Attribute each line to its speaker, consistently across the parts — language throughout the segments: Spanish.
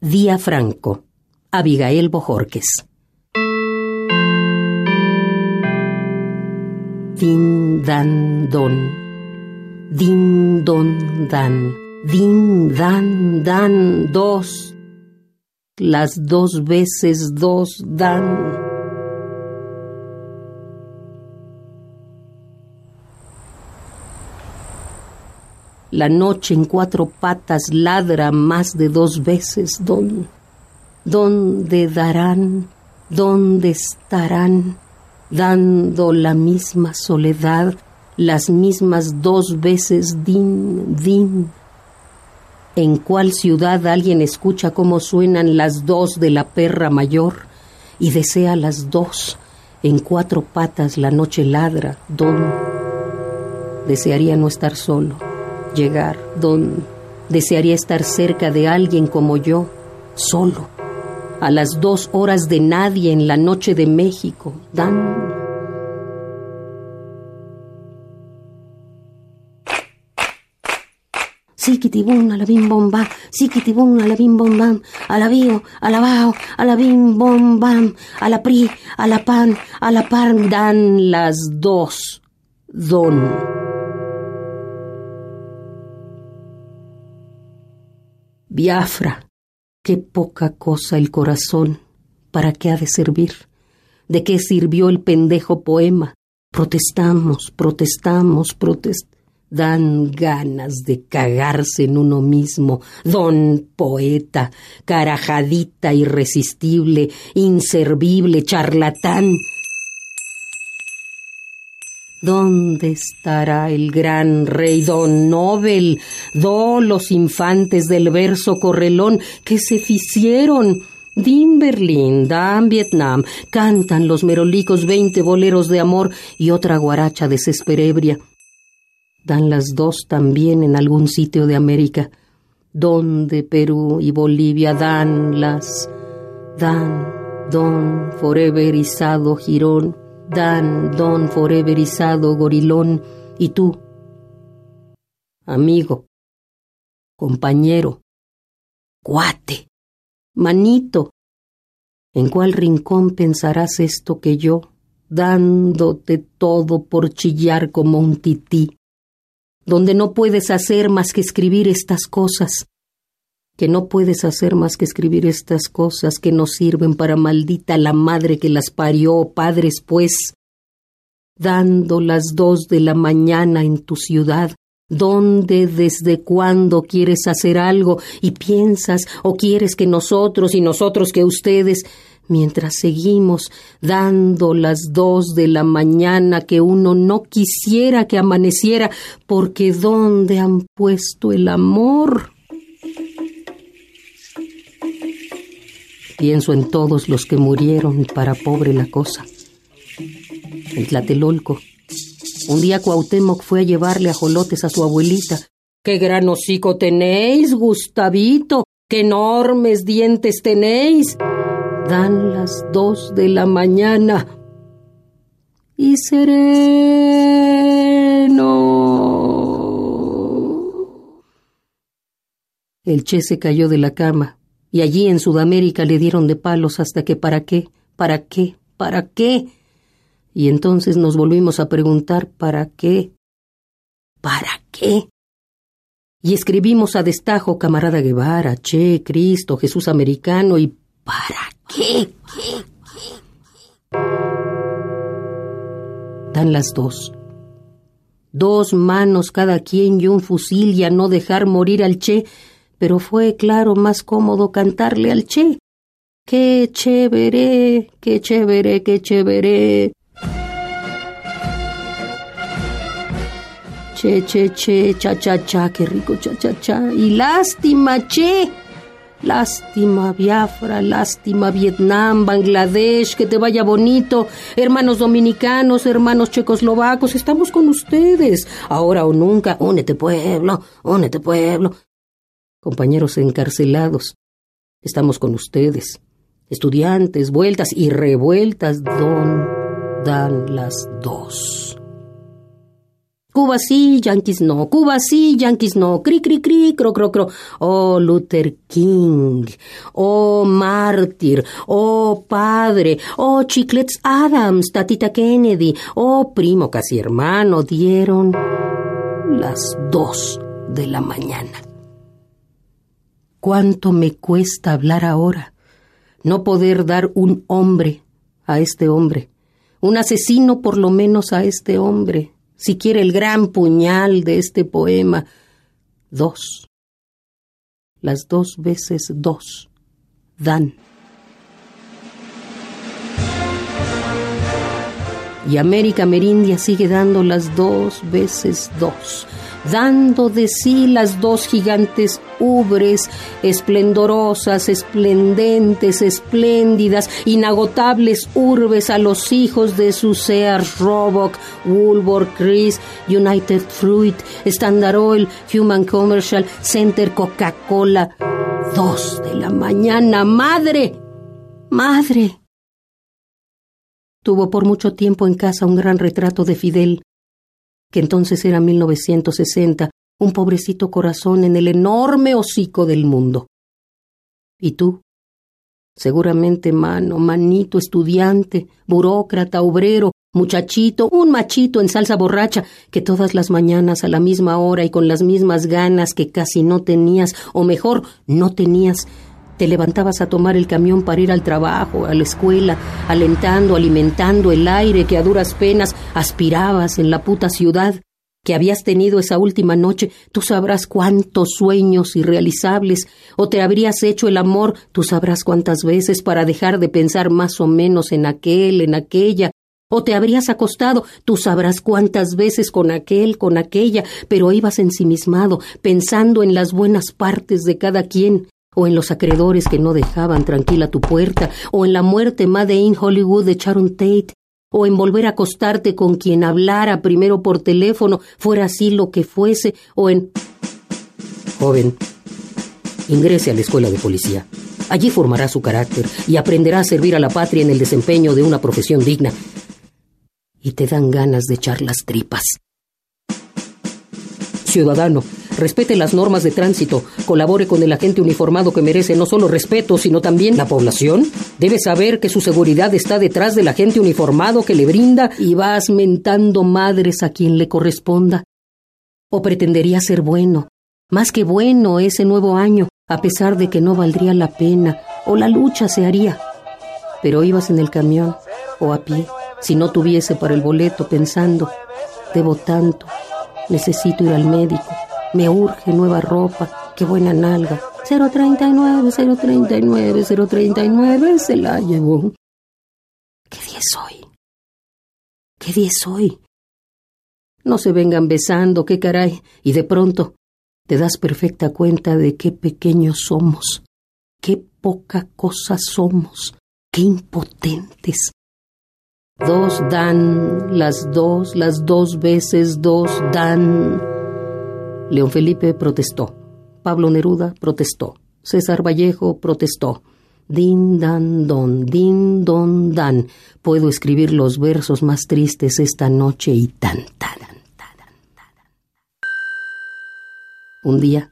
Speaker 1: Día Franco, Abigail Bojorques. Din dan don, din don dan, din dan dan dos, las dos veces dos dan. La noche en cuatro patas ladra más de dos veces. ¿Dónde, dónde darán, dónde estarán, dando la misma soledad, las mismas dos veces din, din? ¿En cuál ciudad alguien escucha cómo suenan las dos de la perra mayor y desea las dos? En cuatro patas la noche ladra, don. Desearía no estar solo llegar, don desearía estar cerca de alguien como yo, solo, a las dos horas de nadie en la noche de México, dan. Siquitibum, alabim bomba, siquitibum, alabim bombam, alabío, alabao, alabim bombam, a la pri, a la pan, a la pan, dan las dos, don. Biafra, qué poca cosa el corazón, ¿para qué ha de servir? ¿De qué sirvió el pendejo poema? Protestamos, protestamos, protest... Dan ganas de cagarse en uno mismo, don poeta, carajadita irresistible, inservible, charlatán. ¿Dónde estará el gran rey don Nobel, do los infantes del verso correlón que se ficieron? Din Berlín, dan Vietnam, cantan los merolicos veinte boleros de amor y otra guaracha desesperebria. Dan las dos también en algún sitio de América. ¿Dónde Perú y Bolivia dan las, dan, don, forever izado girón Dan, Don Foreverizado, Gorilón, y tú, amigo, compañero, cuate, manito, ¿en cuál rincón pensarás esto que yo, dándote todo por chillar como un tití, donde no puedes hacer más que escribir estas cosas, que no puedes hacer más que escribir estas cosas que no sirven para maldita la madre que las parió, padres pues, dando las dos de la mañana en tu ciudad, ¿Dónde, desde cuándo quieres hacer algo y piensas o quieres que nosotros y nosotros que ustedes, mientras seguimos dando las dos de la mañana que uno no quisiera que amaneciera, porque ¿dónde han puesto el amor? Pienso en todos los que murieron para pobre la cosa. En Tlatelolco. Un día Cuauhtémoc fue a llevarle ajolotes a su abuelita. ¡Qué gran hocico tenéis, Gustavito! ¡Qué enormes dientes tenéis! Dan las dos de la mañana. Y sereno. El Che se cayó de la cama y allí en Sudamérica le dieron de palos hasta que para qué, para qué, para qué. Y entonces nos volvimos a preguntar para qué, para qué. Y escribimos a destajo camarada Guevara, Che, Cristo, Jesús americano y ¿para qué? ¿Qué? ¿Qué? Dan las dos. Dos manos cada quien y un fusil y a no dejar morir al Che pero fue, claro, más cómodo cantarle al Che. ¡Qué chévere! ¡Qué chévere! ¡Qué chévere! Che, che, che, cha, cha, cha, qué rico cha, cha, cha. Y lástima, che. Lástima, Biafra, lástima, Vietnam, Bangladesh, que te vaya bonito. Hermanos dominicanos, hermanos checoslovacos, estamos con ustedes. Ahora o nunca, únete pueblo, únete pueblo compañeros encarcelados. Estamos con ustedes. Estudiantes, vueltas y revueltas, don dan las dos. Cuba sí, Yankees no. Cuba sí, Yankees no. Cri, cri, cri, cro, cro, cro. Oh, Luther King. Oh, mártir. Oh, padre. Oh, Chiclets Adams, tatita Kennedy. Oh, primo casi hermano. Dieron las dos de la mañana. ¿Cuánto me cuesta hablar ahora? No poder dar un hombre a este hombre, un asesino por lo menos a este hombre, si quiere el gran puñal de este poema. Dos. Las dos veces dos dan. Y América Merindia sigue dando las dos veces dos dando de sí las dos gigantes ubres, esplendorosas, esplendentes, espléndidas, inagotables urbes a los hijos de su Sears Roebuck, Woolworth, Chris, United Fruit, Standard Oil, Human Commercial, Center Coca-Cola. Dos de la mañana, madre, madre. Tuvo por mucho tiempo en casa un gran retrato de Fidel, que entonces era 1960, un pobrecito corazón en el enorme hocico del mundo. ¿Y tú? Seguramente mano, manito, estudiante, burócrata, obrero, muchachito, un machito en salsa borracha, que todas las mañanas a la misma hora y con las mismas ganas que casi no tenías, o mejor, no tenías, te levantabas a tomar el camión para ir al trabajo, a la escuela, alentando, alimentando el aire que a duras penas aspirabas en la puta ciudad que habías tenido esa última noche, tú sabrás cuántos sueños irrealizables, o te habrías hecho el amor, tú sabrás cuántas veces para dejar de pensar más o menos en aquel, en aquella, o te habrías acostado, tú sabrás cuántas veces con aquel, con aquella, pero ibas ensimismado, pensando en las buenas partes de cada quien, o en los acreedores que no dejaban tranquila tu puerta, o en la muerte Made in Hollywood de Sharon Tate, o en volver a acostarte con quien hablara primero por teléfono, fuera así lo que fuese, o en... Joven, ingrese a la escuela de policía. Allí formará su carácter y aprenderá a servir a la patria en el desempeño de una profesión digna. Y te dan ganas de echar las tripas. Ciudadano, respete las normas de tránsito, colabore con el agente uniformado que merece no solo respeto, sino también la población. Debe saber que su seguridad está detrás del agente uniformado que le brinda y vas mentando madres a quien le corresponda. ¿O pretendería ser bueno? Más que bueno ese nuevo año, a pesar de que no valdría la pena, o la lucha se haría. Pero ibas en el camión o a pie, si no tuviese para el boleto, pensando, debo tanto, necesito ir al médico, me urge nueva ropa, qué buena nalga. 039, 039, 039, se la llevó. ¿Qué día es hoy? ¿Qué día es hoy? No se vengan besando, qué caray, y de pronto te das perfecta cuenta de qué pequeños somos, qué poca cosa somos, qué impotentes. Dos dan, las dos, las dos veces dos dan. León Felipe protestó. Pablo Neruda protestó. César Vallejo protestó. Din dan don, din don dan. Puedo escribir los versos más tristes esta noche y tan, tan, Un día,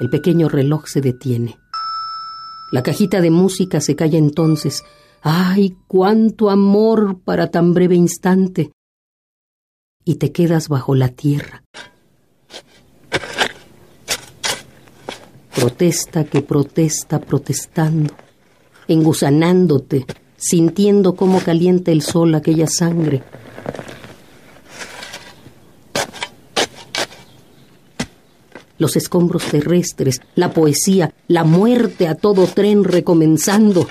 Speaker 1: el pequeño reloj se detiene. La cajita de música se calla entonces. ¡Ay, cuánto amor para tan breve instante! Y te quedas bajo la tierra Protesta que protesta protestando, engusanándote, sintiendo cómo calienta el sol aquella sangre. Los escombros terrestres, la poesía, la muerte a todo tren recomenzando.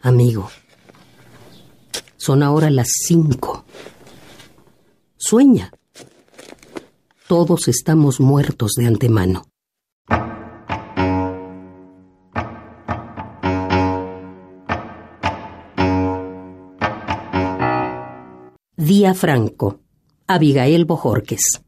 Speaker 1: Amigo, son ahora las cinco. Sueña todos estamos muertos de antemano. Día Franco, Abigail Bojorques.